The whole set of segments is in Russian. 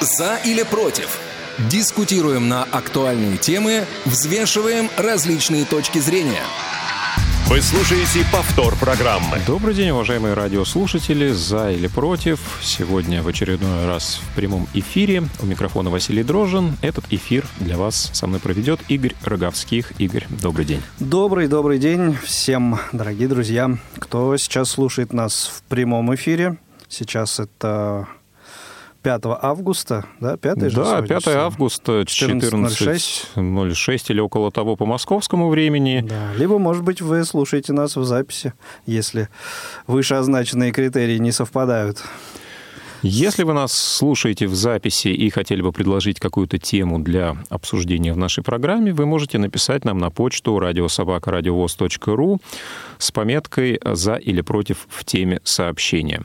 За или против? Дискутируем на актуальные темы, взвешиваем различные точки зрения. Вы слушаете повтор программы. Добрый день, уважаемые радиослушатели. За или против? Сегодня в очередной раз в прямом эфире. У микрофона Василий Дрожин. Этот эфир для вас со мной проведет Игорь Роговских. Игорь, добрый день. Добрый, добрый день всем, дорогие друзья, кто сейчас слушает нас в прямом эфире. Сейчас это 5 августа, да, 5 же Да, 5 августа, 14.06 или около того по московскому времени. Да. Либо, может быть, вы слушаете нас в записи, если вышеозначенные критерии не совпадают. Если вы нас слушаете в записи и хотели бы предложить какую-то тему для обсуждения в нашей программе, вы можете написать нам на почту радиособакарадиовоз.ру с пометкой «За или против» в теме сообщения.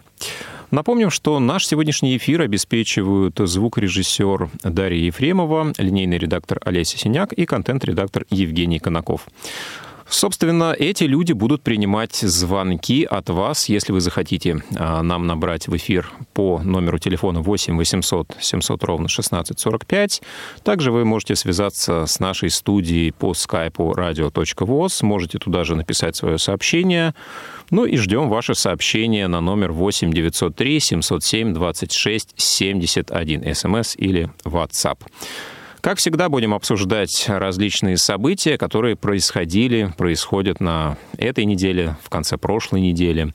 Напомним, что наш сегодняшний эфир обеспечивают звукорежиссер Дарья Ефремова, линейный редактор Олеся Синяк и контент-редактор Евгений Конаков. Собственно, эти люди будут принимать звонки от вас, если вы захотите а, нам набрать в эфир по номеру телефона 8 800 700 ровно 1645. Также вы можете связаться с нашей студией по скайпу radio.voz, можете туда же написать свое сообщение. Ну и ждем ваше сообщение на номер 8 903 707 26 71, смс или WhatsApp. Как всегда, будем обсуждать различные события, которые происходили, происходят на этой неделе, в конце прошлой недели.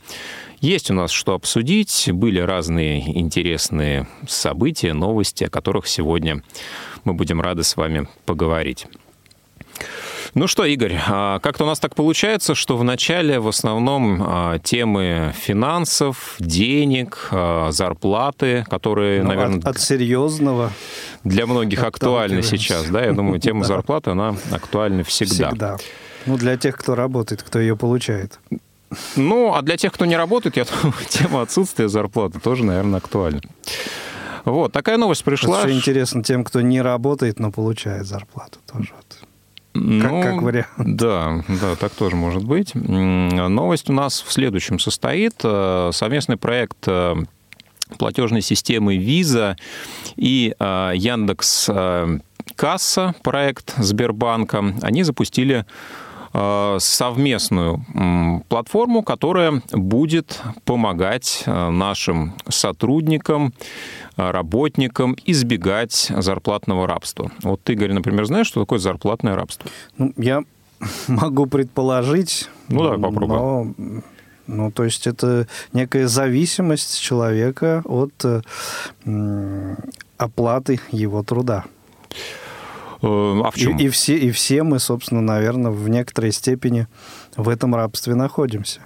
Есть у нас что обсудить, были разные интересные события, новости, о которых сегодня мы будем рады с вами поговорить. Ну что, Игорь, а как-то у нас так получается, что в начале в основном а, темы финансов, денег, а, зарплаты, которые, ну, наверное... От, от серьезного. Для многих актуальны сейчас, да? Я думаю, тема зарплаты, она актуальна всегда. Всегда. Ну, для тех, кто работает, кто ее получает. Ну, а для тех, кто не работает, я думаю, тема отсутствия зарплаты тоже, наверное, актуальна. Вот, такая новость пришла. Это интересно тем, кто не работает, но получает зарплату тоже. Ну, как, как вариант. Да, да, так тоже может быть. Новость у нас в следующем состоит. Э, совместный проект э, платежной системы Visa и э, Яндекс Касса, проект Сбербанка, они запустили совместную платформу, которая будет помогать нашим сотрудникам работникам избегать зарплатного рабства. Вот ты, Игорь, например, знаешь, что такое зарплатное рабство? Ну, я могу предположить. Ну, давай попробуем. Но... Ну, то есть это некая зависимость человека от э, оплаты его труда. Э, а в чем? И, и, все, и все мы, собственно, наверное, в некоторой степени в этом рабстве находимся.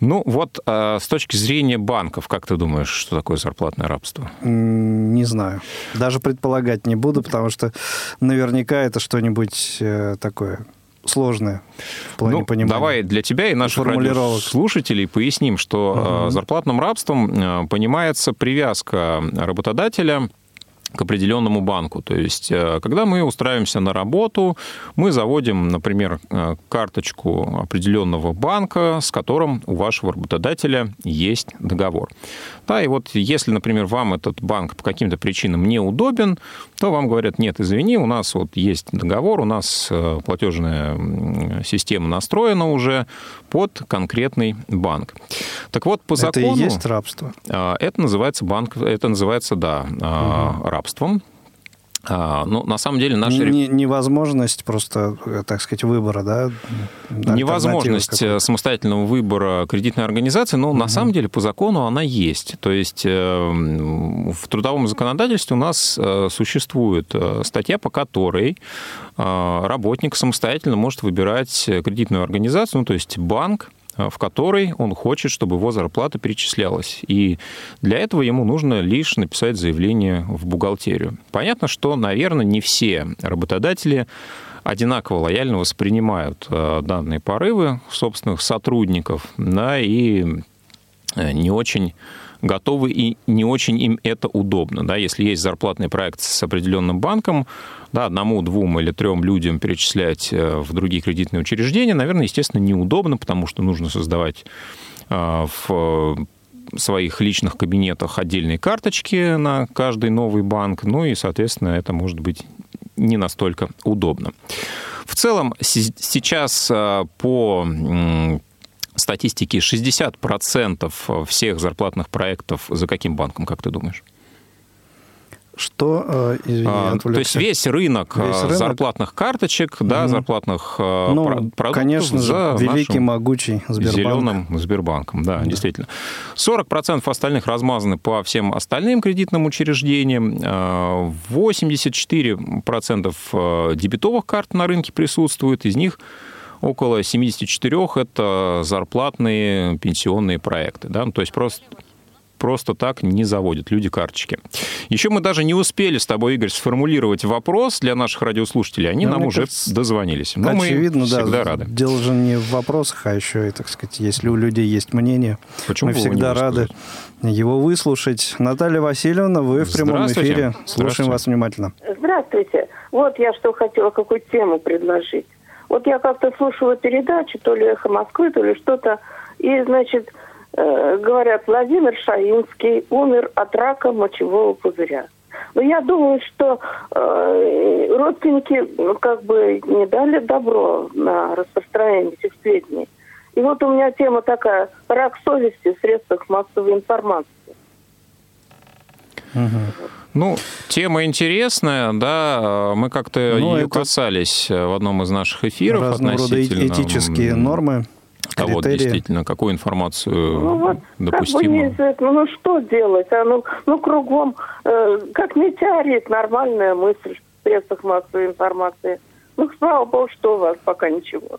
Ну вот э, с точки зрения банков, как ты думаешь, что такое зарплатное рабство? Не знаю. Даже предполагать не буду, потому что наверняка это что-нибудь э, такое сложное в плане ну, понимания. Давай для тебя и наших слушателей поясним, что uh-huh. зарплатным рабством понимается привязка работодателя к определенному банку. То есть, э, когда мы устраиваемся на работу, мы заводим, например, э, карточку определенного банка, с которым у вашего работодателя есть договор. Да, и вот если, например, вам этот банк по каким-то причинам неудобен, то вам говорят, нет, извини, у нас вот есть договор, у нас э, платежная система настроена уже под конкретный банк. Так вот, по закону... Это и есть рабство? Это называется банк, это называется, да, угу рабством. А, ну, на самом деле наши... Не, невозможность просто, так сказать, выбора, да? Невозможность самостоятельного выбора кредитной организации, но угу. на самом деле по закону она есть. То есть э, в трудовом законодательстве у нас э, существует э, статья, по которой работник самостоятельно может выбирать кредитную организацию, ну, то есть банк, в которой он хочет, чтобы его зарплата перечислялась. И для этого ему нужно лишь написать заявление в бухгалтерию. Понятно, что, наверное, не все работодатели одинаково лояльно воспринимают э, данные порывы собственных сотрудников, да, и э, не очень готовы и не очень им это удобно. Да, если есть зарплатный проект с определенным банком, да, одному, двум или трем людям перечислять э, в другие кредитные учреждения, наверное, естественно, неудобно, потому что нужно создавать э, в своих личных кабинетах отдельные карточки на каждый новый банк, ну и, соответственно, это может быть не настолько удобно. В целом, сейчас э, по статистике 60% всех зарплатных проектов за каким банком, как ты думаешь? Что, э, извини, а, То есть весь рынок, весь э, рынок зарплатных карточек, угу. да, зарплатных э, ну, продуктов конечно за великий, могучий Сбербанк. Зеленым Сбербанком, да, да, действительно. 40% остальных размазаны по всем остальным кредитным учреждениям. 84% дебетовых карт на рынке присутствует, из них около 74 это зарплатные пенсионные проекты. Да? Ну, то есть просто просто так не заводят люди карточки. Еще мы даже не успели с тобой, Игорь, сформулировать вопрос для наших радиослушателей. Они Но нам уже кажется, дозвонились. Но очевидно, мы всегда да, рады. Дело же не в вопросах, а еще, и, так сказать, если у людей есть мнение, Почему мы всегда рады его выслушать. Наталья Васильевна, вы в прямом эфире. Слушаем вас внимательно. Здравствуйте. Вот я что хотела, какую тему предложить. Вот я как-то слушала передачу, то ли «Эхо Москвы», то ли что-то, и, значит, Э, говорят, Владимир Шаинский умер от рака мочевого пузыря. Но я думаю, что э, родственники ну, как бы не дали добро на распространение этих сведений. И вот у меня тема такая – рак совести в средствах массовой информации. Угу. Ну, тема интересная, да, мы как-то ну, ее касались в одном из наших эфиров Разного относительно... рода этические нормы того, критерии. действительно, какую информацию ну, вот, допустимо. Как бы ну что делать? А ну, ну кругом, э, как метеорит, нормальная мысль в средствах массовой информации. Ну, слава богу, что у вас пока ничего.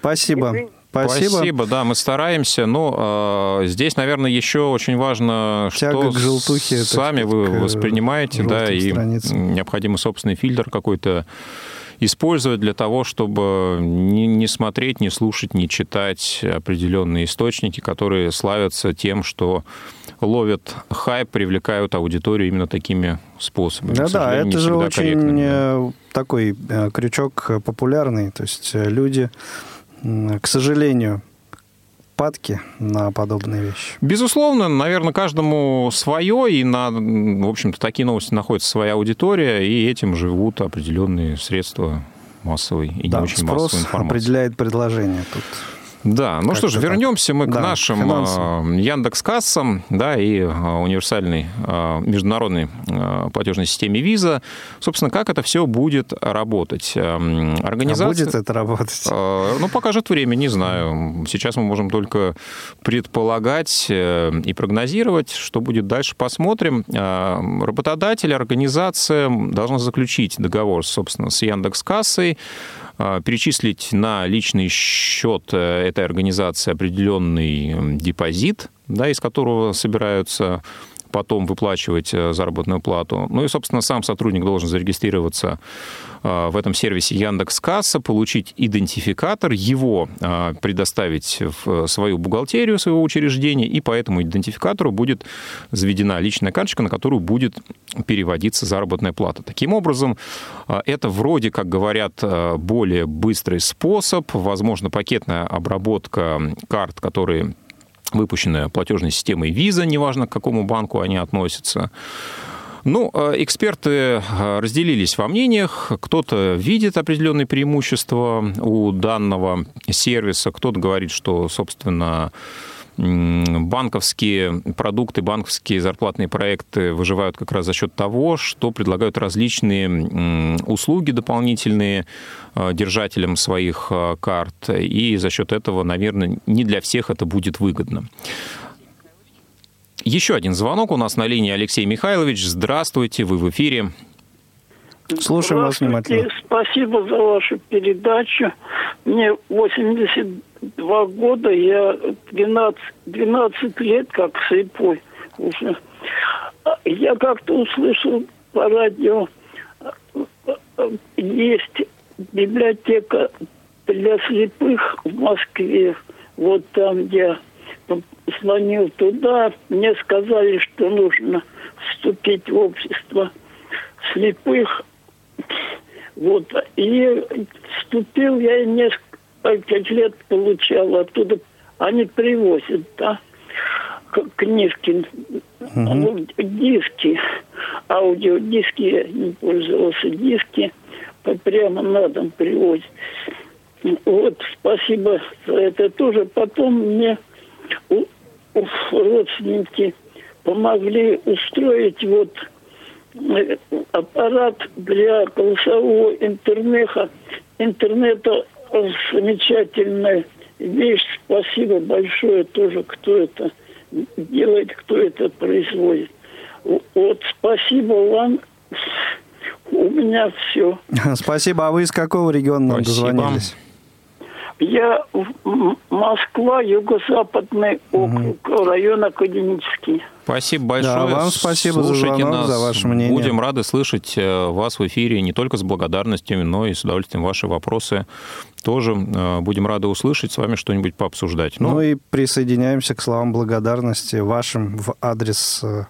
Спасибо. Спасибо. Спасибо, да, мы стараемся. Но э, здесь, наверное, еще очень важно, Тяга что желтухе, сами вы воспринимаете, да, и страницам. необходимый собственный фильтр какой-то использовать для того, чтобы не, не смотреть, не слушать, не читать определенные источники, которые славятся тем, что ловят хайп, привлекают аудиторию именно такими способами. Да, да, это же очень корректно. Э, такой э, крючок популярный. То есть э, люди, к сожалению, падки на подобные вещи? Безусловно, наверное, каждому свое, и на, в общем-то, такие новости находится своя аудитория, и этим живут определенные средства массовой и да, не очень массовой информации. определяет предложение тут. Да, ну что ж, вернемся мы да, к нашим финансам. Яндекс Кассам, да, и а, универсальной а, международной платежной системе Visa. Собственно, как это все будет работать? Организация... А будет это работать? Ну, покажет время, не знаю. Сейчас мы можем только предполагать э, и прогнозировать, что будет дальше, посмотрим. Работодатель, организация должна заключить договор, собственно, с Яндекс Кассой, перечислить на личный счет э, этой организации определенный депозит, да, из которого собираются потом выплачивать э, заработную плату. Ну и, собственно, сам сотрудник должен зарегистрироваться э, в этом сервисе Яндекс Касса, получить идентификатор, его э, предоставить в свою бухгалтерию своего учреждения, и по этому идентификатору будет заведена личная карточка, на которую будет переводиться заработная плата. Таким образом, это вроде, как говорят, более быстрый способ, возможно, пакетная обработка карт, которые выпущенная платежной системой Visa, неважно к какому банку они относятся. Ну, э, эксперты э, разделились во мнениях. Кто-то видит определенные преимущества у данного сервиса, кто-то говорит, что, собственно, банковские продукты, банковские зарплатные проекты выживают как раз за счет того, что предлагают различные услуги дополнительные э, держателям своих э, карт, и за счет этого, наверное, не для всех это будет выгодно. Еще один звонок у нас на линии Алексей Михайлович. Здравствуйте, вы в эфире. Слушаем вас внимательно. Спасибо за вашу передачу. Мне 82 года, я 12, 12 лет как слепой уже. Я как-то услышал по радио, есть библиотека для слепых в Москве. Вот там я звонил туда, мне сказали, что нужно вступить в общество слепых вот. И вступил я несколько лет получал оттуда. Они привозят, да. книжки, угу. диски, аудиодиски, я не пользовался, диски прямо на дом привозят. Вот, спасибо за это тоже. Потом мне у, у родственники помогли устроить вот э, аппарат для голосового интернета. Интернета замечательная вещь. Спасибо большое тоже, кто это делает, кто это производит. Вот спасибо вам. У меня все. Спасибо. А вы из какого региона нам дозвонились? Я Москва, юго-западный округ, угу. район Академический. Спасибо большое. Да, вам спасибо Слушайте за звонок, нас. за ваше мнение. Будем рады слышать э, вас в эфире не только с благодарностью, но и с удовольствием ваши вопросы тоже э, будем рады услышать, с вами что-нибудь пообсуждать. Ну, ну и присоединяемся к словам благодарности вашим в адрес э,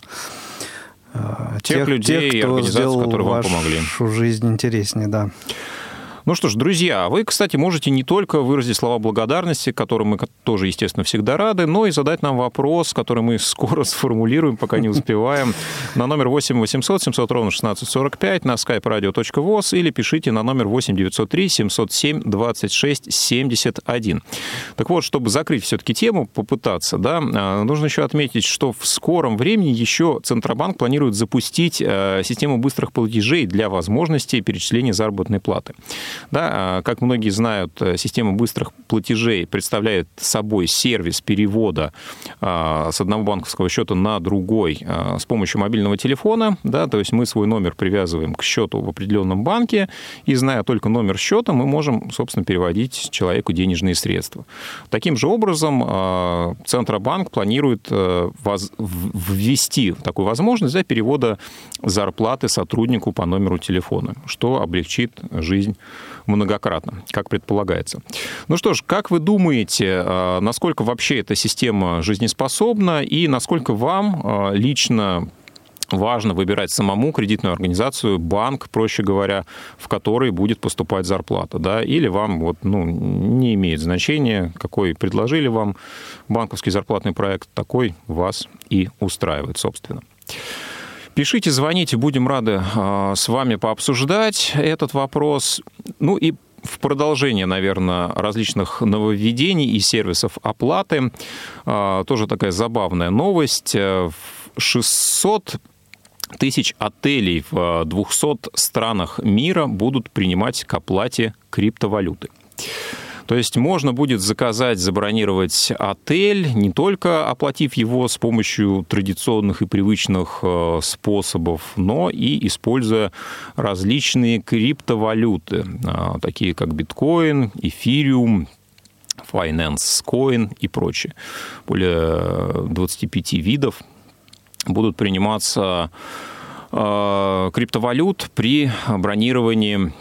тех, тех людей тех, кто и организаций, которые вам помогли. жизнь интереснее, да. Ну что ж, друзья, вы, кстати, можете не только выразить слова благодарности, которым мы тоже, естественно, всегда рады, но и задать нам вопрос, который мы скоро сформулируем, пока не успеваем, на номер 8 800 700 ровно 1645 на skype radio.voz или пишите на номер 8 903 707 26 71. Так вот, чтобы закрыть все-таки тему, попытаться, да, а, нужно еще отметить, что в скором времени еще Центробанк планирует запустить э, систему быстрых платежей для возможности перечисления заработной платы. Да, а, как многие знают, э, система быстрых платежей представляет собой сервис перевода а, с одного банковского счета на другой а, с помощью мобильного телефона. Да, то есть мы свой номер привязываем к счету в определенном банке, и зная только номер счета, мы можем, собственно, переводить человеку денежные средства. Таким же образом Центробанк планирует э, ввести такую возможность для перевода зарплаты сотруднику по номеру телефона, что облегчит жизнь многократно, как предполагается. Ну что ж, как вы думаете, а, насколько вообще эта система жизнеспособна и насколько вам а, лично важно выбирать самому кредитную организацию, банк, проще говоря, в который будет поступать зарплата, да, или вам вот, ну, не имеет значения, какой предложили вам банковский зарплатный проект, такой вас и устраивает, собственно. Пишите, звоните, будем рады а, с вами пообсуждать этот вопрос. Ну и в продолжение, наверное, различных нововведений и сервисов оплаты. А, тоже такая забавная новость. 600 тысяч отелей в 200 странах мира будут принимать к оплате криптовалюты. То есть можно будет заказать, забронировать отель, не только оплатив его с помощью традиционных и привычных э, способов, но и используя различные криптовалюты, э, такие как биткоин, эфириум, Finance Coin и прочее. Более 25 видов будут приниматься э, криптовалют при бронировании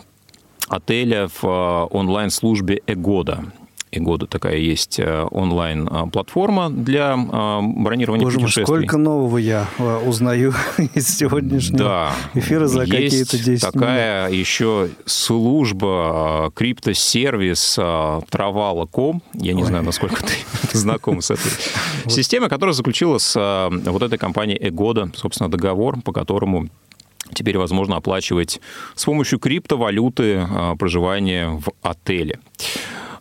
отеля в э, онлайн-службе Эгода. Эгода такая есть э, онлайн-платформа для э, бронирования Боже путешествий. сколько нового я узнаю из сегодняшнего да, эфира за какие-то 10 такая минут. еще служба, криптосервис Travalo.com. Я не Ой. знаю, насколько ты знаком с этой системой, которая заключила с вот этой компанией Эгода, собственно, договор, по которому теперь возможно оплачивать с помощью криптовалюты а, проживание в отеле.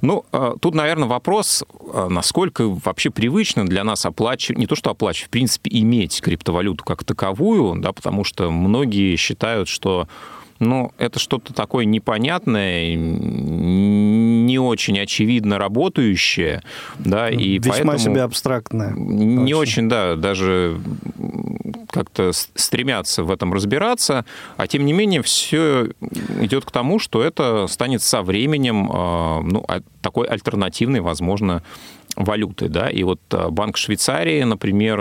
Ну, а, тут, наверное, вопрос, а, насколько вообще привычно для нас оплачивать, не то что оплачивать, в принципе, иметь криптовалюту как таковую, да, потому что многие считают, что ну, это что-то такое непонятное, не очень очевидно работающее, да, и Весьма поэтому... себе абстрактное. Не очень, да, даже как-то стремятся в этом разбираться, а тем не менее все идет к тому, что это станет со временем а, ну, а, такой альтернативной, возможно, валютой. Да? И вот а, Банк Швейцарии, например,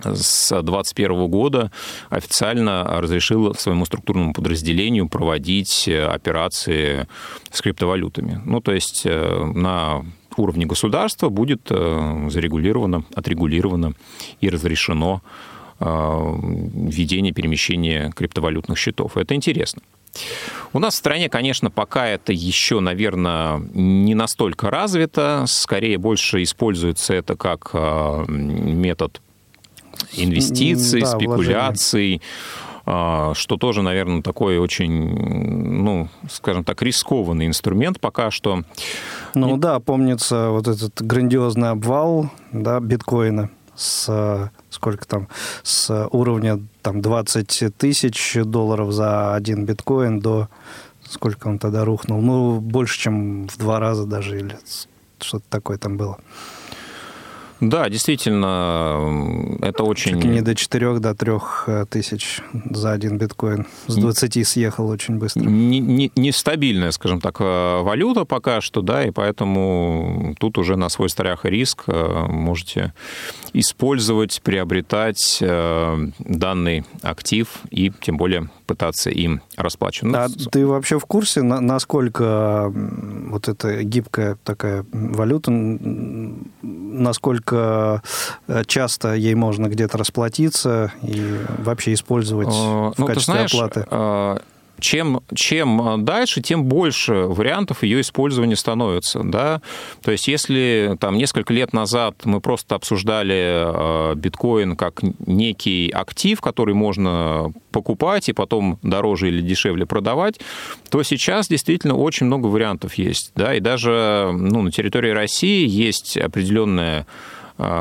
с 2021 года официально разрешил своему структурному подразделению проводить операции с криптовалютами. Ну, то есть э, на уровне государства будет э, зарегулировано, отрегулировано и разрешено э, введение перемещения криптовалютных счетов. Это интересно. У нас в стране, конечно, пока это еще, наверное, не настолько развито. Скорее, больше используется это как э, метод инвестиций, да, спекуляций. А, что тоже, наверное, такой очень, ну, скажем так, рискованный инструмент пока что. Ну да, помнится вот этот грандиозный обвал да, биткоина с сколько там, с уровня там 20 тысяч долларов за один биткоин до сколько он тогда рухнул? Ну, больше, чем в два раза даже, или что-то такое там было. Да, действительно, это очень... Чуть не до 4 до 3 э, тысяч за один биткоин. С 20 съехал очень быстро. Нестабильная, не, не скажем так, э, валюта пока что, да, и поэтому тут уже на свой страх и риск э, можете использовать, приобретать данный актив и тем более пытаться им расплачиваться. А ты вообще в курсе, насколько вот эта гибкая такая валюта, насколько э, часто ей можно где-то расплатиться и вообще использовать в ну, качестве знаешь, оплаты? Чем, чем дальше, тем больше вариантов ее использования становится. Да? То есть если там, несколько лет назад мы просто обсуждали э, биткоин как некий актив, который можно покупать и потом дороже или дешевле продавать, то сейчас действительно очень много вариантов есть. Да? И даже ну, на территории России есть определенная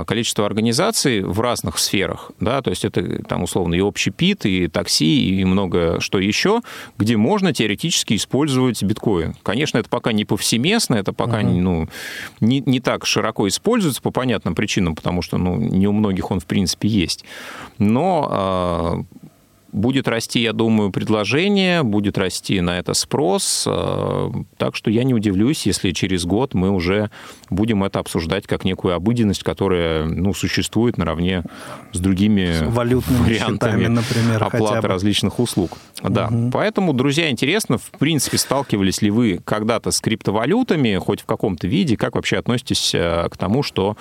количество организаций в разных сферах, да, то есть это там условно и общепит, и такси, и много что еще, где можно теоретически использовать биткоин. Конечно, это пока не повсеместно, это пока uh-huh. ну, не, не так широко используется по понятным причинам, потому что ну, не у многих он в принципе есть. Но а, Будет расти, я думаю, предложение, будет расти на это спрос. Э, так что я не удивлюсь, если через год мы уже будем это обсуждать как некую обыденность, которая ну, существует наравне с другими с валютными вариантами счетами, например, оплаты различных услуг. Да. Угу. Поэтому, друзья, интересно, в принципе, сталкивались ли вы когда-то с криптовалютами, хоть в каком-то виде, как вообще относитесь э, к тому, что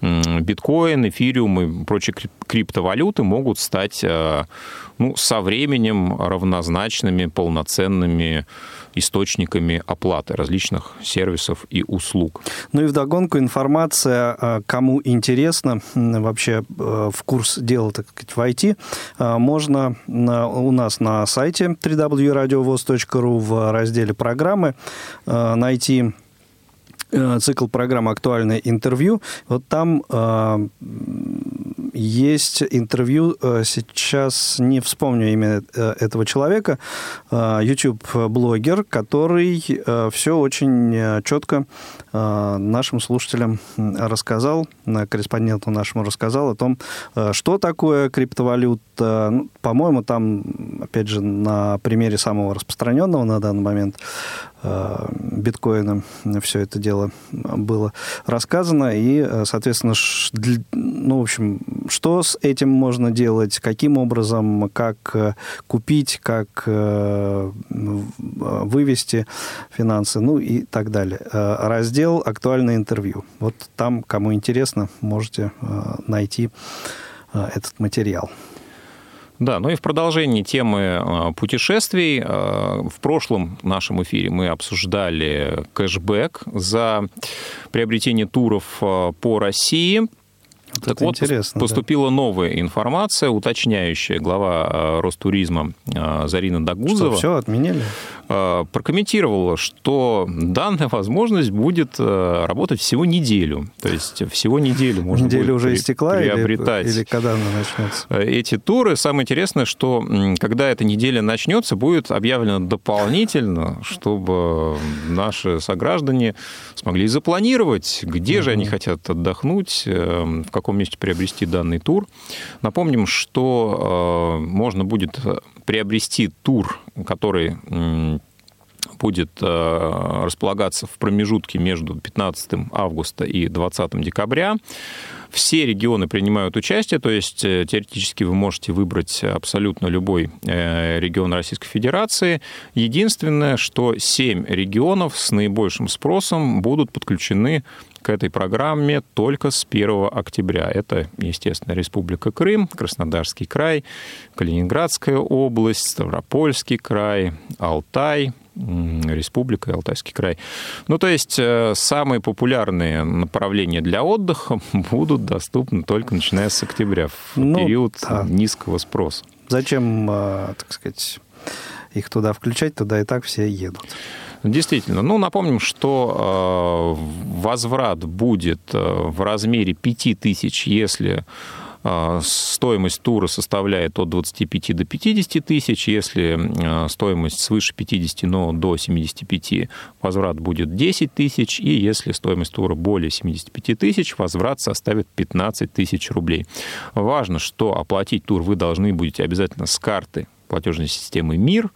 биткоин, эфириум и прочие криптовалюты могут стать э, ну, со временем равнозначными, полноценными источниками оплаты различных сервисов и услуг. Ну и вдогонку информация, э, кому интересно вообще э, в курс дела, так сказать, в IT, можно у нас на сайте www.radiovoz.ru в разделе программы найти цикл программы «Актуальное интервью». Вот там э, есть интервью, э, сейчас не вспомню имя э, этого человека, э, YouTube-блогер, который э, все очень э, четко э, нашим слушателям рассказал, корреспонденту нашему рассказал о том, э, что такое криптовалюта. Ну, по-моему, там, опять же, на примере самого распространенного на данный момент Э, биткоина все это дело было рассказано. И, э, соответственно, ну, в общем, что с этим можно делать, каким образом, как э, купить, как вывести финансы, ну и так далее. Раздел «Актуальное интервью». Вот там, кому интересно, можете найти этот материал. Да, ну и в продолжении темы а, путешествий, а, в прошлом нашем эфире мы обсуждали кэшбэк за приобретение туров а, по России. Вот так вот, поступила да. новая информация, уточняющая глава Ростуризма Зарина Дагузова. Что, все отменили? Э, прокомментировала, что данная возможность будет э, работать всего неделю. То есть всего неделю можно Неделя будет уже истекла приобретать. Или, или когда она начнется? Э, эти туры. Самое интересное, что когда эта неделя начнется, будет объявлено дополнительно, чтобы наши сограждане смогли запланировать, где же они хотят отдохнуть, в каком месте приобрести данный тур. Напомним, что можно будет приобрести тур, который будет располагаться в промежутке между 15 августа и 20 декабря. Все регионы принимают участие, то есть э, теоретически вы можете выбрать абсолютно любой э, регион Российской Федерации. Единственное, что 7 регионов с наибольшим спросом будут подключены к этой программе только с 1 октября. Это, естественно, Республика Крым, Краснодарский край, Калининградская область, Ставропольский край, Алтай, республика и Алтайский край. Ну, то есть э, самые популярные направления для отдыха будут доступны только начиная с октября, в ну, период да. низкого спроса. Зачем, э, так сказать, их туда включать, туда и так все едут. Действительно. Ну, напомним, что э, возврат будет в размере 5000, если стоимость тура составляет от 25 до 50 тысяч. Если а, стоимость свыше 50, но до 75, возврат будет 10 тысяч. И если стоимость тура более 75 тысяч, возврат составит 15 тысяч рублей. Важно, что оплатить тур вы должны будете обязательно с карты платежной системы МИР.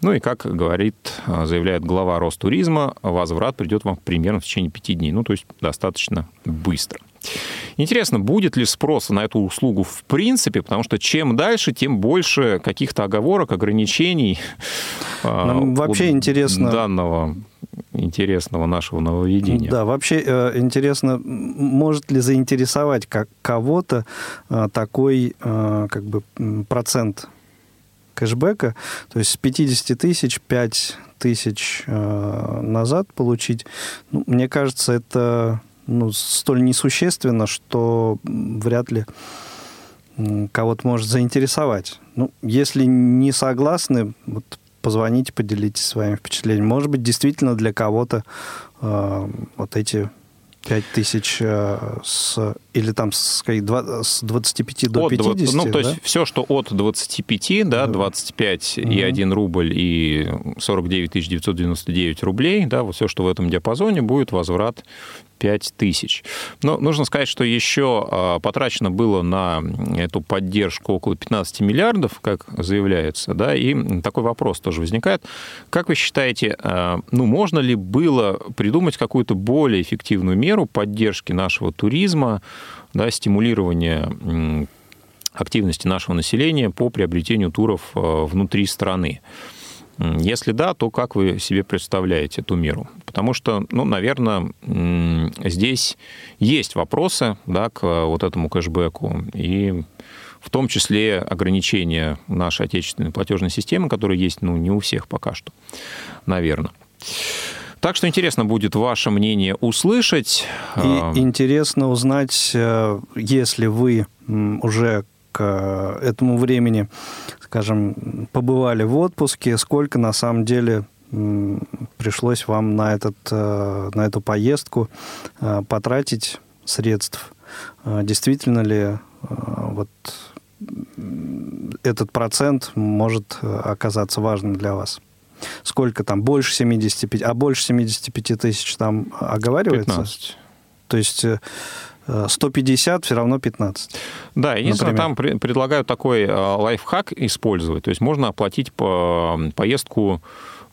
Ну и, как говорит, а, заявляет глава Ростуризма, возврат придет вам примерно в течение пяти дней. Ну, то есть достаточно быстро. Интересно, будет ли спрос на эту услугу в принципе, потому что чем дальше, тем больше каких-то оговорок, ограничений. А, Нам вообще интересно... Данного интересного нашего нововведения. Да, вообще э, интересно, может ли заинтересовать как кого-то э, такой э, как бы процент кэшбэка, то есть с 50 тысяч 5 тысяч назад получить, ну, мне кажется, это ну, столь несущественно, что вряд ли кого-то может заинтересовать. Ну, если не согласны, вот позвоните, поделитесь своими впечатлениями. Может быть, действительно для кого-то э, вот эти 5 тысяч э, с, или там с, с 25 до от 50. Ну, то да? есть все, что от 25, да, 25 угу. и 1 рубль и 49 999 рублей, да, вот все, что в этом диапазоне, будет возврат 5 тысяч. Но нужно сказать, что еще а, потрачено было на эту поддержку около 15 миллиардов, как заявляется, да, и такой вопрос тоже возникает. Как вы считаете, а, ну, можно ли было придумать какую-то более эффективную меру поддержки нашего туризма, да, стимулирования активности нашего населения по приобретению туров а, внутри страны? Если да, то как вы себе представляете эту меру? Потому что, ну, наверное, здесь есть вопросы да, к вот этому кэшбэку, и в том числе ограничения нашей отечественной платежной системы, которые есть, ну, не у всех пока что, наверное. Так что интересно будет ваше мнение услышать. И а, интересно узнать, э, если вы уже к этому времени скажем, побывали в отпуске, сколько на самом деле пришлось вам на, этот, э, на эту поездку э, потратить средств? Э, действительно ли вот этот процент может оказаться важным для вас? Сколько там? Больше 75? А больше 75 тысяч там оговаривается? 15. То есть 150 все равно 15. Да, единственное, там предлагают такой э, лайфхак использовать. То есть можно оплатить по поездку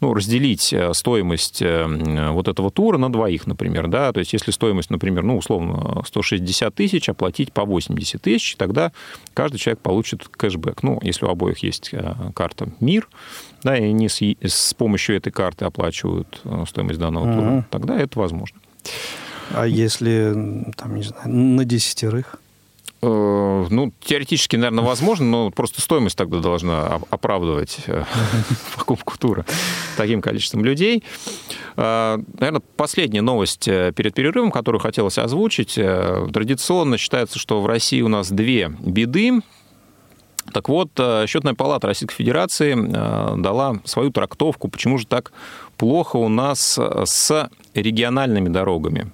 ну, разделить э, стоимость э, вот этого тура на двоих, например, да, то есть если стоимость, например, ну, условно, 160 тысяч, оплатить по 80 тысяч, тогда каждый человек получит кэшбэк. Ну, если у обоих есть карта МИР, да, и они с, с помощью этой карты оплачивают стоимость данного uh-huh. тура, тогда это возможно. А если, там, не знаю, на десятерых? Э, ну, теоретически, наверное, возможно, но просто стоимость тогда должна оправдывать э, покупку тура таким количеством людей. Э, наверное, последняя новость перед перерывом, которую хотелось озвучить. Традиционно считается, что в России у нас две беды. Так вот, Счетная палата Российской Федерации дала свою трактовку, почему же так плохо у нас с региональными дорогами.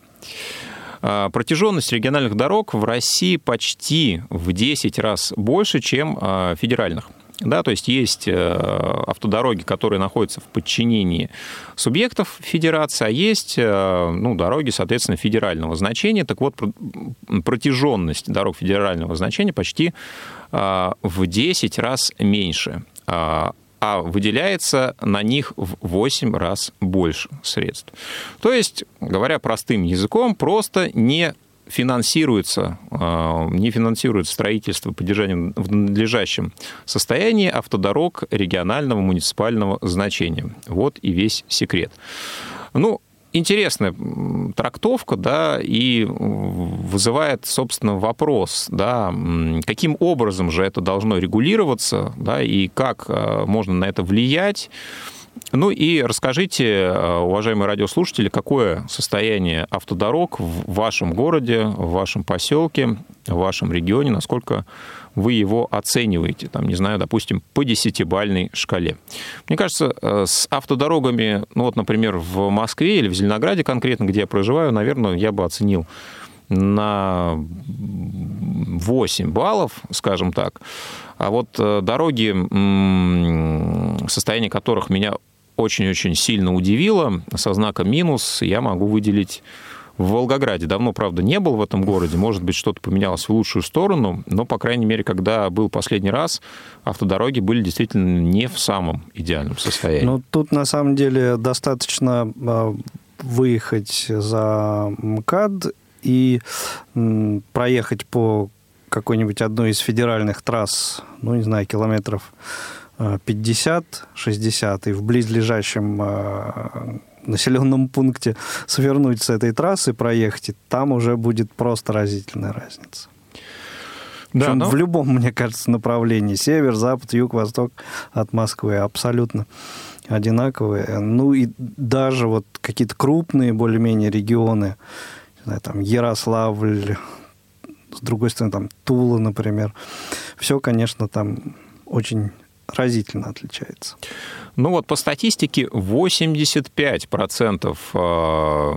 А, протяженность региональных дорог в России почти в 10 раз больше, чем а, федеральных. Да, то есть есть э, автодороги, которые находятся в подчинении субъектов федерации, а есть э, ну, дороги, соответственно, федерального значения. Так вот, протяженность дорог федерального значения почти а, в 10 раз меньше. А выделяется на них в 8 раз больше средств. То есть, говоря простым языком, просто не финансируется, а, не финансирует строительство, поддержание в надлежащем состоянии автодорог регионального муниципального значения. Вот и весь секрет. Ну, интересная трактовка, да, и вызывает, собственно, вопрос, да, каким образом же это должно регулироваться, да, и как а, можно на это влиять. Ну и расскажите, а, уважаемые радиослушатели, какое состояние автодорог в вашем городе, в вашем поселке, в вашем регионе, насколько вы его оцениваете, там, не знаю, допустим, по десятибальной шкале. Мне кажется, э, с автодорогами, ну вот, например, в Москве или в Зеленограде конкретно, где я проживаю, наверное, я бы оценил на 8 баллов, скажем так. А вот э, дороги, состояние которых меня очень-очень сильно удивило, со знаком минус, я могу выделить в Волгограде. Давно, правда, не был в этом городе. Может быть, что-то поменялось в лучшую сторону. Но, по крайней мере, когда был последний раз, автодороги были действительно не в самом идеальном состоянии. Ну, тут, на самом деле, достаточно а, выехать за МКАД и проехать по какой-нибудь одной из федеральных трасс, ну, не знаю, километров 50-60, а, и в близлежащем а, населенном пункте свернуть с этой трассы, проехать, и там уже будет просто разительная разница. Да, но... В любом, мне кажется, направлении. Север, запад, юг, восток от Москвы абсолютно одинаковые. Ну и даже вот какие-то крупные более-менее регионы, знаю, там Ярославль, с другой стороны, там Тула, например, все, конечно, там очень разительно отличается. Ну вот по статистике 85% э,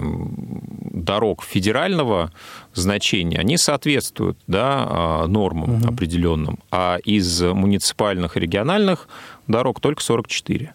дорог федерального значения, они соответствуют да, э, нормам угу. определенным, а из муниципальных и региональных дорог только 44%.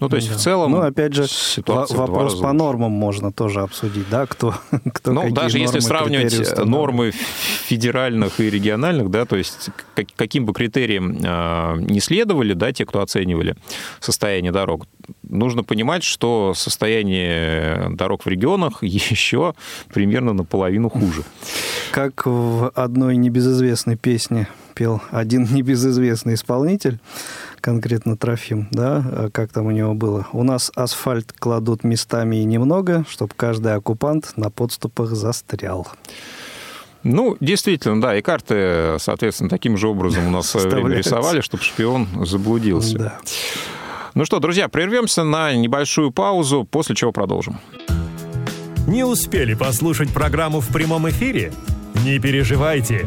Ну, то есть, да. в целом, ну, опять же, вопрос по нормам можно тоже обсудить, да, кто, кто Ну, даже если сравнивать нормы федеральных и региональных, да, то есть, каким бы критериям а, не следовали, да, те, кто оценивали состояние дорог, нужно понимать, что состояние дорог в регионах еще примерно наполовину хуже. Как в одной небезызвестной песне пел один небезызвестный исполнитель, конкретно Трофим, да, а как там у него было. У нас асфальт кладут местами и немного, чтобы каждый оккупант на подступах застрял. Ну, действительно, да, и карты, соответственно, таким же образом у нас в свое время рисовали, чтобы шпион заблудился. Да. Ну что, друзья, прервемся на небольшую паузу, после чего продолжим. Не успели послушать программу в прямом эфире? Не переживайте.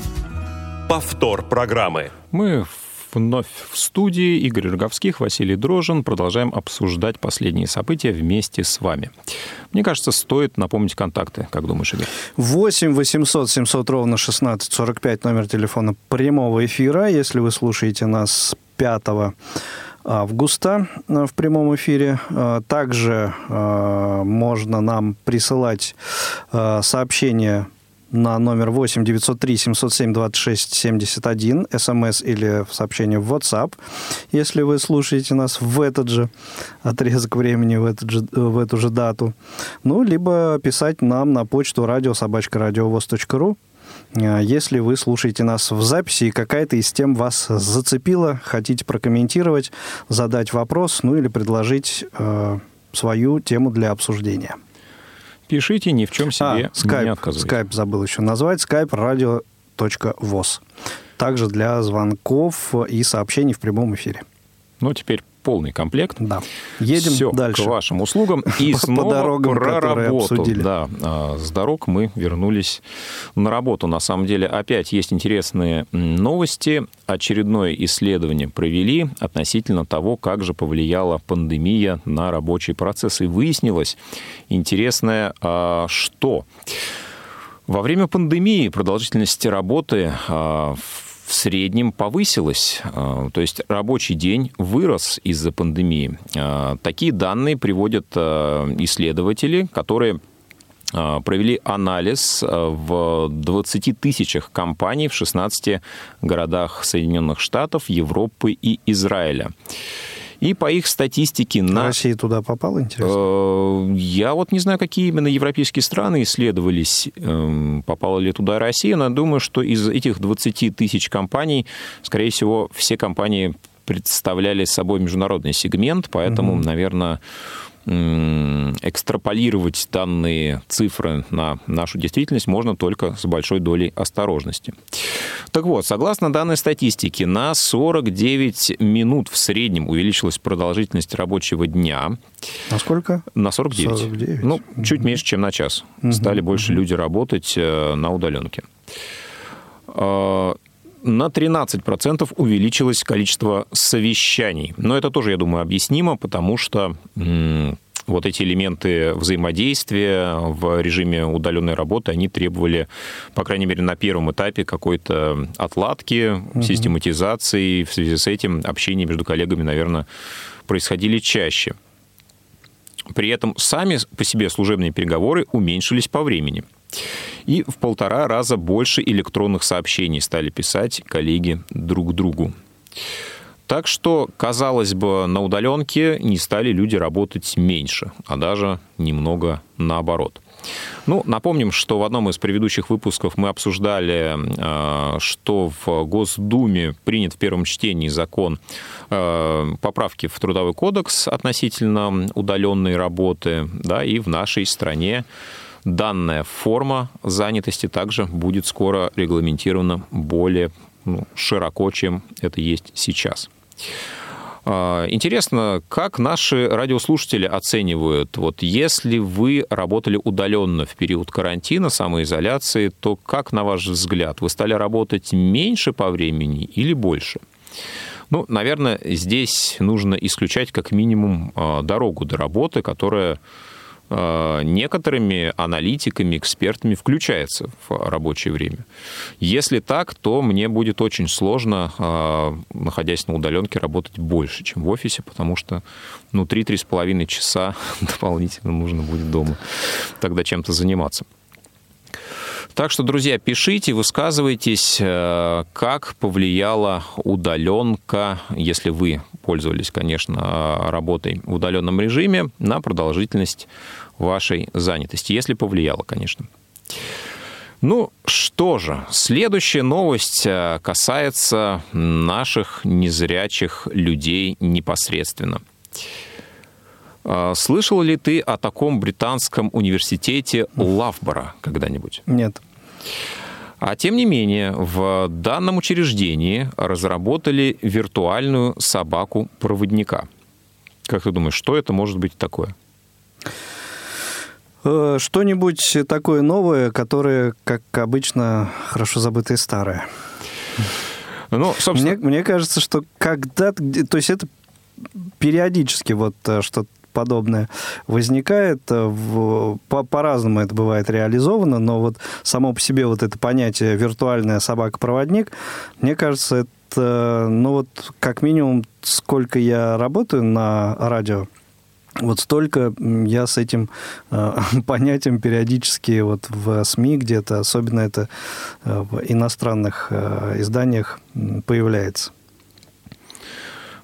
повтор программы. Мы вновь в студии. Игорь Роговских, Василий Дрожин. Продолжаем обсуждать последние события вместе с вами. Мне кажется, стоит напомнить контакты. Как думаешь, Игорь? 8 800 700 ровно 16 45 номер телефона прямого эфира. Если вы слушаете нас 5 августа э, в прямом эфире. Э, также э, можно нам присылать сообщения на номер 8 903 707 26 71, смс или в сообщение в WhatsApp, если вы слушаете нас в этот же отрезок времени, в, этот же, в эту же дату. Ну, либо писать нам на почту радиособачка.радиовоз.ру, если вы слушаете нас в записи и какая-то из тем вас зацепила, хотите прокомментировать, задать вопрос, ну или предложить э, свою тему для обсуждения. Пишите, ни в чем себе а, скайп, не отказывайте. Скайп забыл еще назвать. Скайп радио.воз. Также для звонков и сообщений в прямом эфире. Ну, теперь полный комплект. Да. Едем Все дальше. к вашим услугам. И По снова дорогам, про работу. обсудили. Да, а, с дорог мы вернулись на работу. На самом деле, опять есть интересные новости. Очередное исследование провели относительно того, как же повлияла пандемия на рабочий процесс. И выяснилось интересное, а, что во время пандемии продолжительность работы а, в среднем повысилась, а, то есть рабочий день вырос из-за пандемии. А, Такие данные приводят а, исследователи, которые провели анализ в 20 тысячах компаний в 16 городах Соединенных Штатов, Европы и Израиля. И по их статистике на... Россия туда попала, интересно? Э, Я вот не знаю, какие именно европейские страны исследовались, эм, попала ли туда Россия, но думаю, что из этих 20 тысяч компаний, скорее всего, все компании представляли собой международный сегмент, поэтому, наверное, м, экстраполировать данные цифры на нашу действительность можно только с большой долей осторожности. Так вот, согласно данной статистике, на 49 минут в среднем увеличилась продолжительность рабочего дня. Насколько? На 49. 49. Ну, чуть меньше, чем на час. Стали больше люди работать э, на удаленке. На 13% увеличилось количество совещаний. Но это тоже, я думаю, объяснимо, потому что вот эти элементы взаимодействия в режиме удаленной работы, они требовали, по крайней мере, на первом этапе какой-то отладки, систематизации. В связи с этим общение между коллегами, наверное, происходили чаще. При этом сами по себе служебные переговоры уменьшились по времени. И в полтора раза больше электронных сообщений стали писать коллеги друг другу. Так что, казалось бы, на удаленке не стали люди работать меньше, а даже немного наоборот. Ну, напомним, что в одном из предыдущих выпусков мы обсуждали, э, что в Госдуме принят в первом чтении закон э, поправки в Трудовой кодекс относительно удаленной работы, да, и в нашей стране данная форма занятости также будет скоро регламентирована более ну, широко, чем это есть сейчас. А, Интересно, как наши радиослушатели оценивают, вот если вы работали удаленно в период карантина, самоизоляции, то как, на ваш взгляд, вы стали работать меньше по времени или больше? Ну, наверное, здесь нужно исключать как минимум а, дорогу до работы, которая некоторыми аналитиками, экспертами включается в рабочее время. Если так, то мне будет очень сложно, а, находясь на удаленке, работать больше, чем в офисе, потому что ну, 3-3,5 часа дополнительно нужно будет дома тогда чем-то заниматься. Так что, друзья, пишите, высказывайтесь, э, как повлияла удаленка, если вы пользовались, конечно, работой в удаленном режиме, на продолжительность вашей занятости, если повлияло, конечно. Ну что же, следующая новость э, касается наших незрячих людей непосредственно. Э, Слышал ли ты о таком британском университете Лавбора когда-нибудь? Нет. А тем не менее, в данном учреждении разработали виртуальную собаку-проводника. Как ты думаешь, что это может быть такое? Э, Что-нибудь такое новое, которое, как обычно, хорошо забытое старое. Ну, собственно, Мне, мне кажется, что когда-то, то есть это периодически вот э, что-то подобное возникает. э, в- по- по-разному это бывает реализовано, но вот само по себе вот это понятие виртуальная собака-проводник, мне кажется, это, ну вот как минимум, сколько я работаю на радио, вот столько я с этим э, понятием периодически вот в СМИ где-то, особенно это э, в иностранных э, изданиях появляется.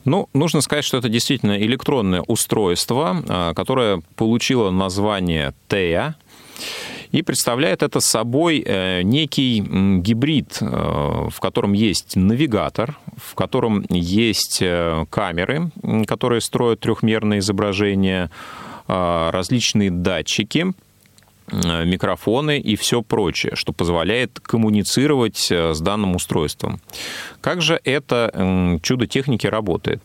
Ну, нужно сказать, что это действительно электронное устройство, а, которое получило название ТЭА. И представляет это собой э, некий гибрид, э, в котором есть навигатор, в котором есть э, камеры, которые строят трехмерное изображение, а, различные датчики, микрофоны и все прочее, что позволяет коммуницировать с данным устройством. Как же это чудо техники работает?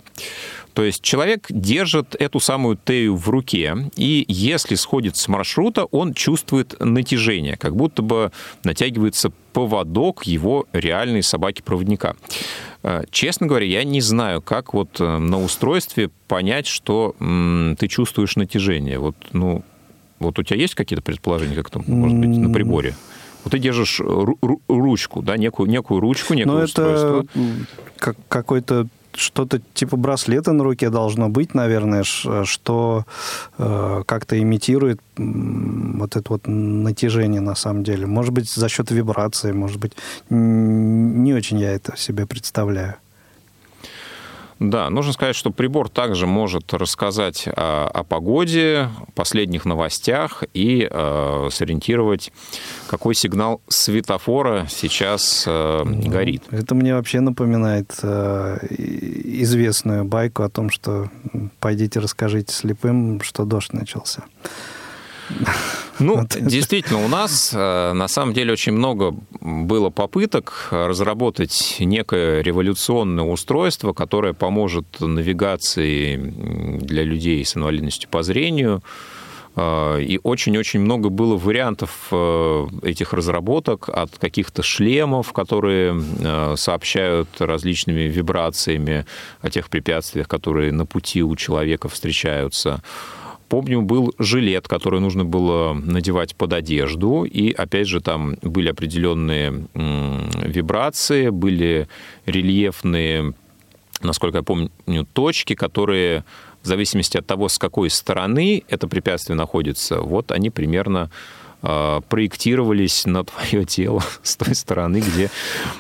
То есть человек держит эту самую тею в руке, и если сходит с маршрута, он чувствует натяжение, как будто бы натягивается поводок его реальной собаки-проводника. Э, честно говоря, я не знаю, как вот э, на устройстве понять, что ты чувствуешь натяжение. Вот, ну, вот у тебя есть какие-то предположения, как это может быть на приборе? Вот ты держишь ручку, да, некую, некую ручку, некое Но устройство. это какой-то что-то типа браслета на руке должно быть, наверное, что э, как-то имитирует вот это вот натяжение на самом деле. Может быть, за счет вибрации, может быть, не очень я это себе представляю. Да, нужно сказать, что прибор также может рассказать о, о погоде, последних новостях и э, сориентировать, какой сигнал светофора сейчас э, горит. Это мне вообще напоминает э, известную байку о том, что пойдите расскажите слепым, что дождь начался. Ну, действительно, у нас э, на самом деле очень много было попыток разработать некое революционное устройство, которое поможет навигации для людей с инвалидностью по зрению. Э, и очень-очень много было вариантов э, этих разработок от каких-то шлемов, которые сообщают различными вибрациями о тех препятствиях, которые на пути у человека встречаются Помню, был жилет, который нужно было надевать под одежду, и, опять же, там были определенные вибрации, были рельефные, насколько я помню, точки, которые в зависимости от того, с какой стороны это препятствие находится, вот они примерно а, проектировались на твое тело с той стороны, где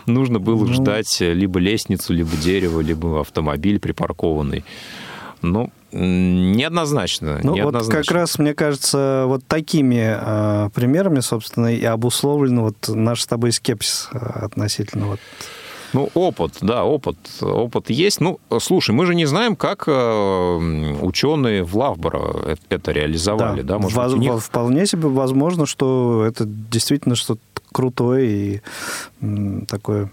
нужно было ну... ждать либо лестницу, либо дерево, либо автомобиль припаркованный. Ну, неоднозначно. Ну, неоднозначно. вот как раз, мне кажется, вот такими э, примерами, собственно, и обусловлен вот наш с тобой скепсис а, относительно вот ну, опыт, да, опыт. Опыт есть. Ну, слушай, мы же не знаем, как э, ученые в Лавборо это реализовали, да? да? Может Воз, быть, них... Вполне себе возможно, что это действительно что-то крутое и такое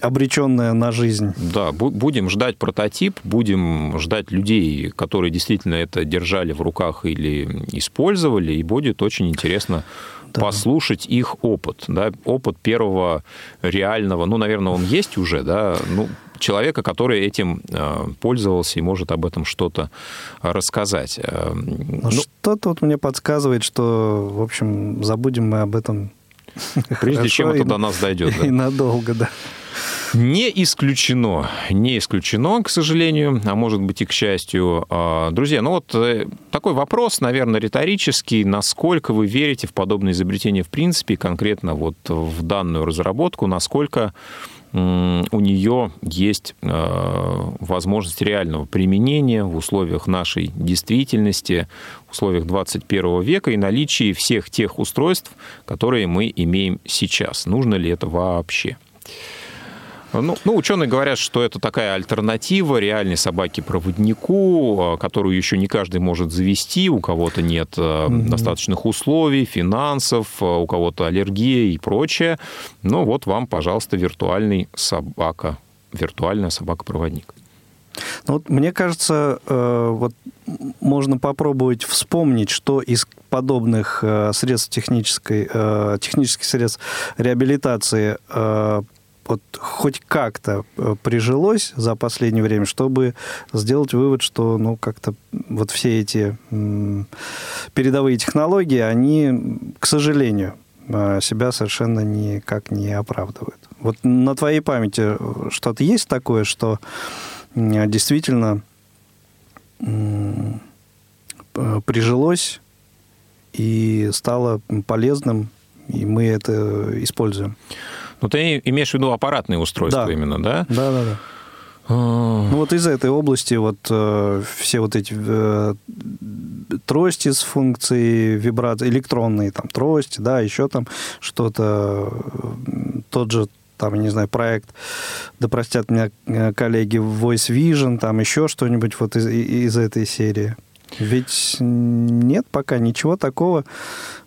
обреченная на жизнь. Да, будем ждать прототип, будем ждать людей, которые действительно это держали в руках или использовали, и будет очень интересно да. послушать их опыт, да, опыт первого реального, ну, наверное, он есть уже, да, ну, человека, который этим э, пользовался и может об этом что-то рассказать. Э, ну, ну, что-то вот мне подсказывает, что, в общем, забудем мы об этом Прежде чем это до нас дойдет. И надолго, да. Не исключено, не исключено, к сожалению, а может быть и к счастью. А, друзья, ну вот э, такой вопрос, наверное, риторический. Насколько вы верите в подобное изобретение в принципе, конкретно вот в данную разработку, насколько у нее есть э, возможность реального применения в условиях нашей действительности, в условиях 21 века и наличии всех тех устройств, которые мы имеем сейчас. Нужно ли это вообще? Ну, ну, ученые говорят, что это такая альтернатива реальной собаке-проводнику, э, которую еще не каждый может завести, у кого-то нет mm-hmm. достаточных условий, финансов, э, у кого-то аллергия и прочее. Ну вот вам, пожалуйста, виртуальный собака, виртуальная собака-проводник. Ну, вот, мне кажется, вот можно попробовать вспомнить, что из подобных средств технической, технических средств реабилитации вот хоть как-то э, прижилось за последнее время, чтобы сделать вывод, что ну как-то вот все эти передовые технологии, они, к сожалению, э, себя совершенно никак не оправдывают. Вот на твоей памяти э, что-то есть такое, что действительно прижилось и стало полезным, и мы это используем. Ну, ты имеешь в виду аппаратные устройства да. именно, да? Да, да, да. Ну вот из этой области вот э, все вот эти э, трости с функцией вибрации, электронные там трости, да, еще там что-то, тот же там, я не знаю, проект, да простят меня э, коллеги, Voice Vision, там еще что-нибудь вот из, из этой серии. Ведь нет пока ничего такого.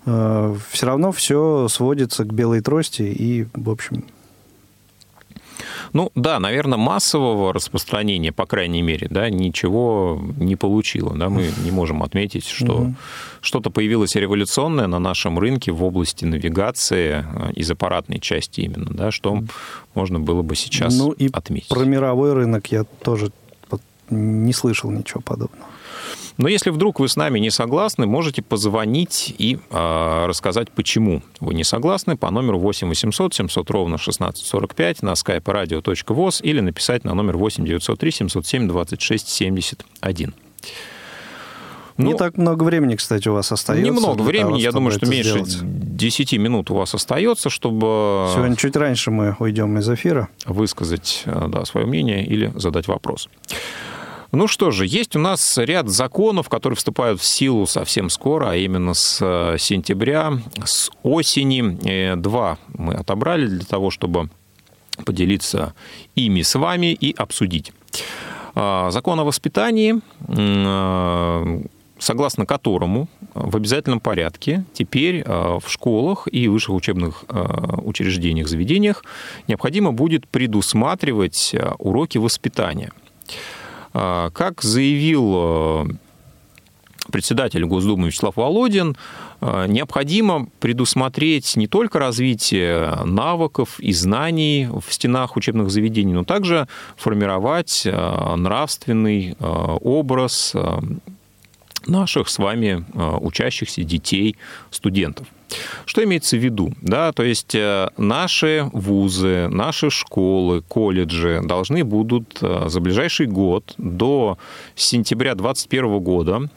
Э, все равно все сводится к белой трости и, в общем, ну да, наверное, массового распространения, по крайней мере, да, ничего не получило. Да? Мы не можем отметить, что угу. что-то появилось революционное на нашем рынке в области навигации э, из аппаратной части именно, да, что можно было бы сейчас ну, и отметить. Про мировой рынок я тоже не слышал ничего подобного. Но если вдруг вы с нами не согласны, можете позвонить и э, рассказать, почему вы не согласны по номеру 8 800 700 ровно 1645 на skype radio.voz или написать на номер 8 903 707 26 71. Ну, не так много времени, кстати, у вас остается. Немного времени, того, я думаю, что меньше сделать. 10 минут у вас остается, чтобы... Сегодня чуть раньше мы уйдем из эфира. Высказать да, свое мнение или задать вопрос. Ну что же, есть у нас ряд законов, которые вступают в силу совсем скоро, а именно с э, сентября, с осени. Э, два мы отобрали для того, чтобы поделиться ими с вами и обсудить. А, закон о воспитании, э, согласно которому в обязательном порядке теперь в школах и высших учебных учреждениях, заведениях необходимо будет предусматривать уроки воспитания. А, как заявил э, председатель Госдумы Вячеслав Володин, э, необходимо предусмотреть не только развитие навыков и знаний в стенах учебных заведений, но также формировать э, нравственный образ наших с вами учащихся детей, студентов. Что имеется в виду? Да, то есть э, наши вузы, наши школы, колледжи должны будут э, за ближайший год до сентября 2021 года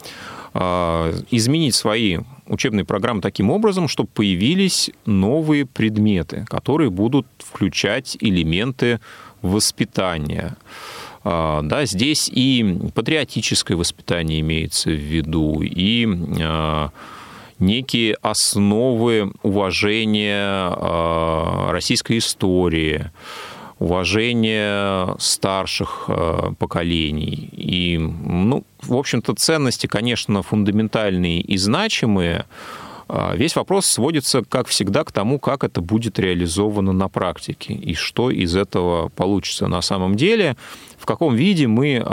э, изменить свои учебные программы таким образом, чтобы появились новые предметы, которые будут включать элементы воспитания. Да, здесь и патриотическое воспитание имеется в виду, и некие основы уважения а, российской истории, уважения старших а, поколений. И, ну, в общем-то, ценности, конечно, фундаментальные и значимые, а, Весь вопрос сводится, как всегда, к тому, как это будет реализовано на практике и что из этого получится на самом деле, в каком виде мы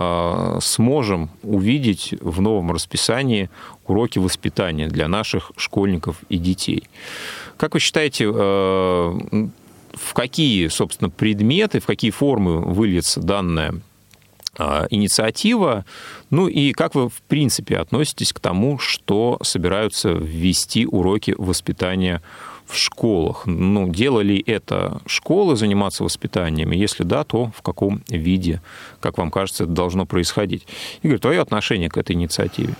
сможем увидеть в новом расписании уроки воспитания для наших школьников и детей. Как вы считаете, э, в какие, собственно, предметы, в какие формы выльется данная инициатива, ну и как вы, в принципе, относитесь к тому, что собираются ввести уроки воспитания в школах. Ну, делали это школы заниматься воспитанием? И если да, то в каком виде, как вам кажется, это должно происходить? Игорь, твое отношение к этой инициативе?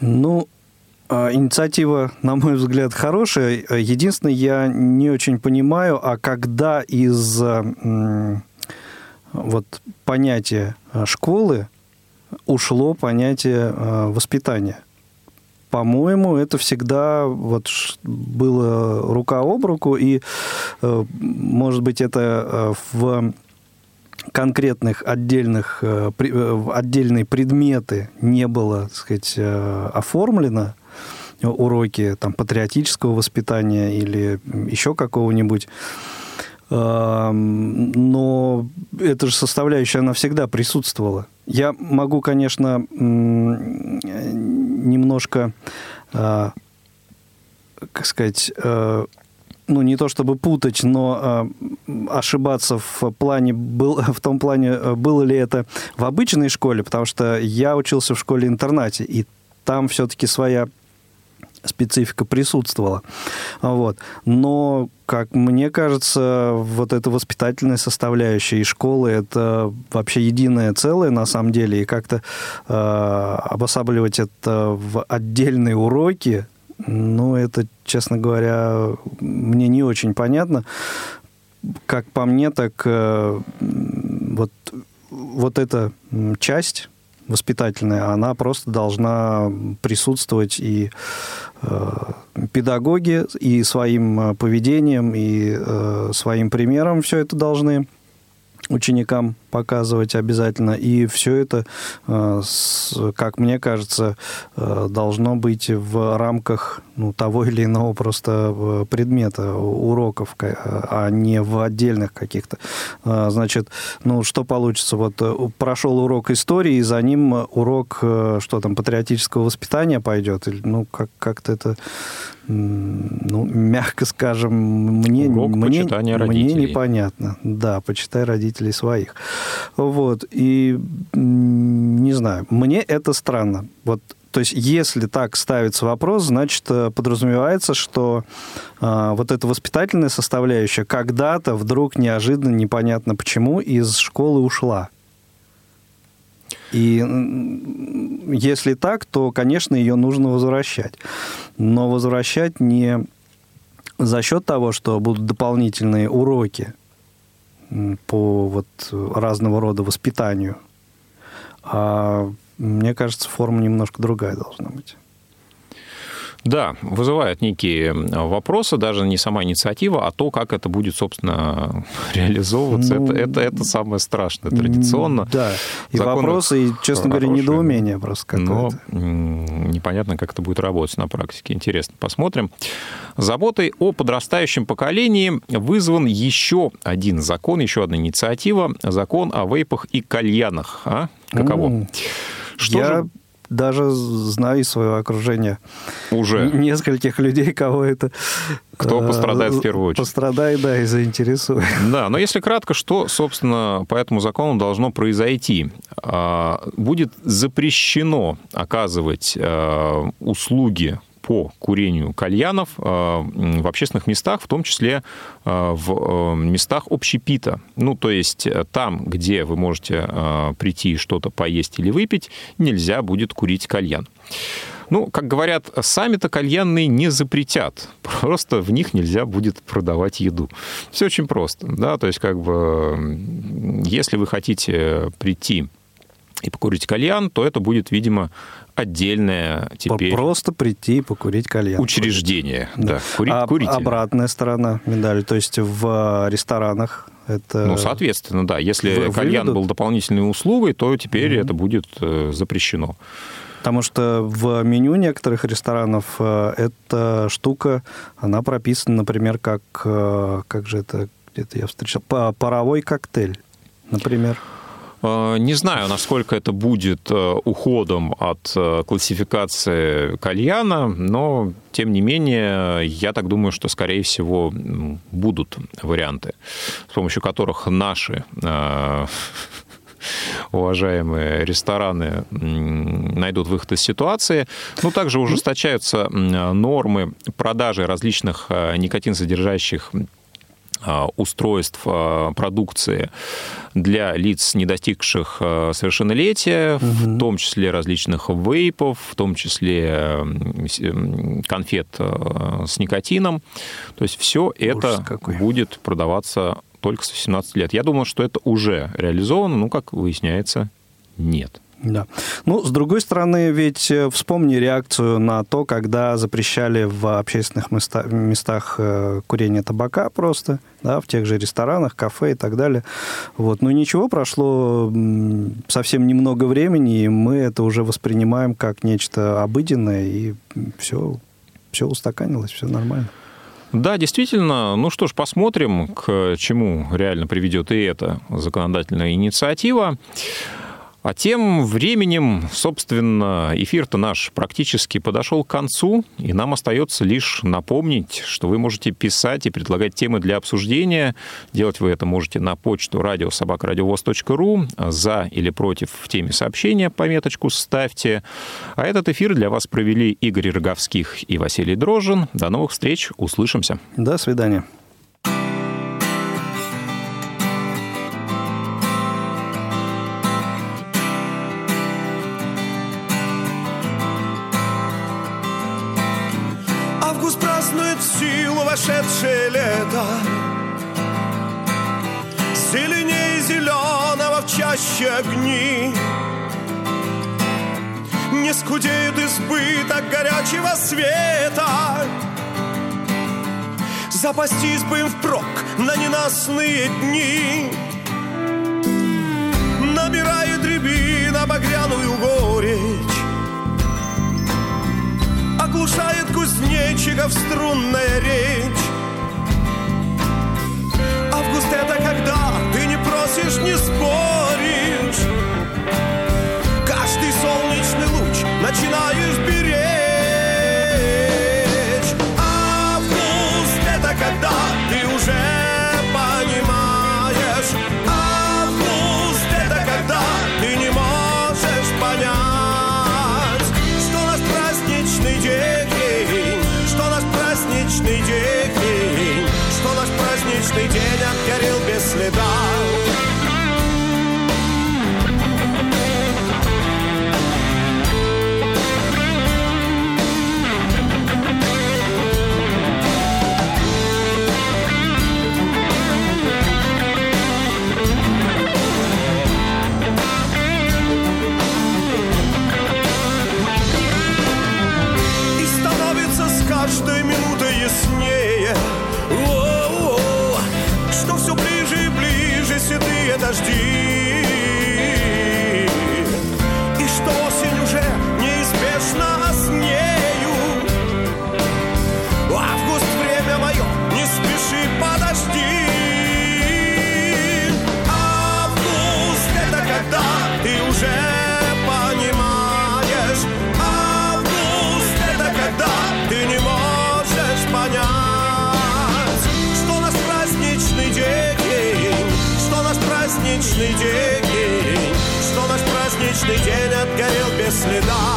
Ну, а, инициатива, на мой взгляд, хорошая. Единственное, я не очень понимаю, а когда из вот понятия школы ушло понятие а, воспитания. По-моему, это всегда вот было рука об руку, и, э, может быть, это э, в конкретных отдельных, э, э, отдельные предметы не было, так сказать, э, оформлено, уроки там, патриотического воспитания или еще какого-нибудь, но эта же составляющая, она всегда присутствовала. Я могу, конечно, немножко, как сказать, ну, не то чтобы путать, но э, ошибаться в плане, был, в том плане, э, было ли это в обычной школе, потому что я учился в школе-интернате, и там все-таки своя специфика присутствовала. Вот. Но, как мне кажется, вот эта воспитательная составляющая и школы – это вообще единое целое на самом деле, и как-то э, обосабливать это в отдельные уроки, ну, это, честно говоря, мне не очень понятно. Как по мне, так э, вот, вот эта часть воспитательная, она просто должна присутствовать и э, педагоги и своим поведением, и э, своим примером все это должны ученикам показывать обязательно. И все это, э, как мне кажется, э, должно быть в рамках ну, того или иного просто э, предмета, уроков, а не в отдельных каких-то. Значит, ну что получится? Вот прошел урок истории, и за ним урок, что там, патриотического воспитания пойдет? Ну, как- как-то это ну, мягко скажем, мне, Урок мне, мне непонятно. Да, почитай родителей своих. Вот, и не знаю, мне это странно. Вот то есть, если так ставится вопрос, значит, э, подразумевается, что э, вот эта воспитательная составляющая когда-то вдруг неожиданно, непонятно почему, из школы ушла. И если так, то, конечно, ее нужно возвращать. Но возвращать не за счет того, что будут дополнительные уроки по вот разного рода воспитанию, а мне кажется, форма немножко другая должна быть. Да, вызывает некие вопросы, даже не сама инициатива, а то, как это будет, собственно, реализовываться. Ну, это, это, это самое страшное традиционно. Да, и Законы вопросы, и, честно говоря, недоумение просто какое-то. Но непонятно, как это будет работать на практике. Интересно, посмотрим. Заботой о подрастающем поколении вызван еще один закон, еще одна инициатива. Закон о вейпах и кальянах. А? Каково? Mm. Что Я же даже знаю из своего окружения. Уже? Нескольких людей, кого это... Кто пострадает в первую очередь? Пострадает, да, и заинтересует. Да, но если кратко, что, собственно, по этому закону должно произойти? А, будет запрещено оказывать а, услуги по курению кальянов э, в общественных местах, в том числе э, в э, местах общепита. Ну, то есть там, где вы можете прийти что-то поесть или выпить, нельзя будет курить кальян. Ну, как говорят, сами-то кальянные не запретят, просто в них нельзя будет продавать еду. Все очень просто, да, то есть как бы если вы хотите прийти и покурить кальян, то это будет, видимо, отдельное теперь... Просто прийти и покурить кальян. Учреждение, да. да. Курить, а. Обратная сторона медали, то есть в ресторанах это... Ну, соответственно, да. Если Вы, кальян выведут? был дополнительной услугой, то теперь mm-hmm. это будет э, запрещено. Потому что в меню некоторых ресторанов э, эта штука, она прописана, например, как, э, как же это, где-то я встречал, паровой коктейль, например. Э, не знаю, насколько это будет э, уходом от э, классификации кальяна, но, тем не менее, я так думаю, что, скорее всего, будут варианты, с помощью которых наши уважаемые рестораны найдут выход из ситуации. Ну, также ужесточаются нормы продажи различных никотин-содержащих а, устройств а, продукции для лиц, не достигших а, совершеннолетия, угу. в том числе различных вейпов, в том числе конфет с никотином. То есть все это какой. будет продаваться только с 18 лет. Я думаю, что это уже реализовано, но, как выясняется, нет. Да. Ну, с другой стороны, ведь э, вспомни реакцию на то, когда запрещали в общественных места, местах э, курение табака просто, да, в тех же ресторанах, кафе и так далее. Вот. Но ничего, прошло совсем немного времени, и мы это уже воспринимаем как нечто обыденное, и все, все устаканилось, все нормально. Да, действительно. Ну что ж, посмотрим, к чему реально приведет и эта законодательная инициатива. А тем временем, собственно, эфир-то наш практически подошел к концу, и нам остается лишь напомнить, что вы можете писать и предлагать темы для обсуждения. Делать вы это можете на почту радиособакрадиовоз.ру. За или против в теме сообщения пометочку ставьте. А этот эфир для вас провели Игорь Роговских и Василий Дрожжин. До новых встреч, услышимся. До свидания. краше лета Сильнее зеленого в чаще огни. Не скудеет избыток горячего света. Запастись бы им впрок на ненастные дни. Набирает рябина багряную горечь. Оглушает кузнечиков струнная речь это когда ты не просишь, не спорь. huisdier. следа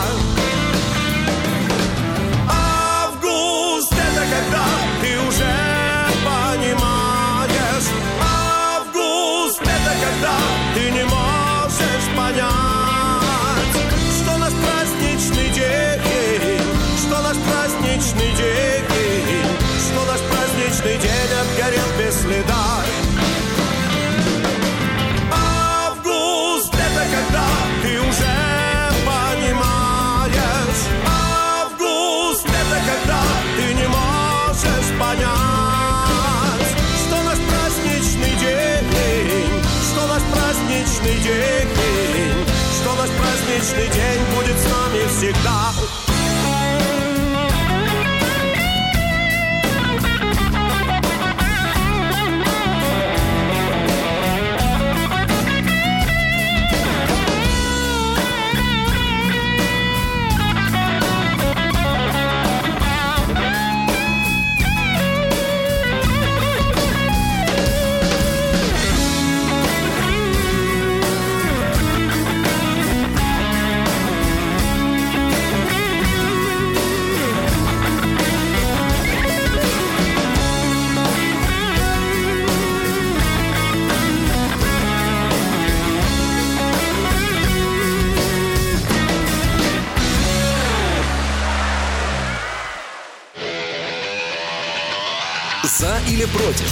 против.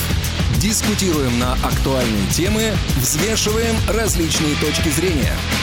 Дискутируем на актуальные темы, взвешиваем различные точки зрения –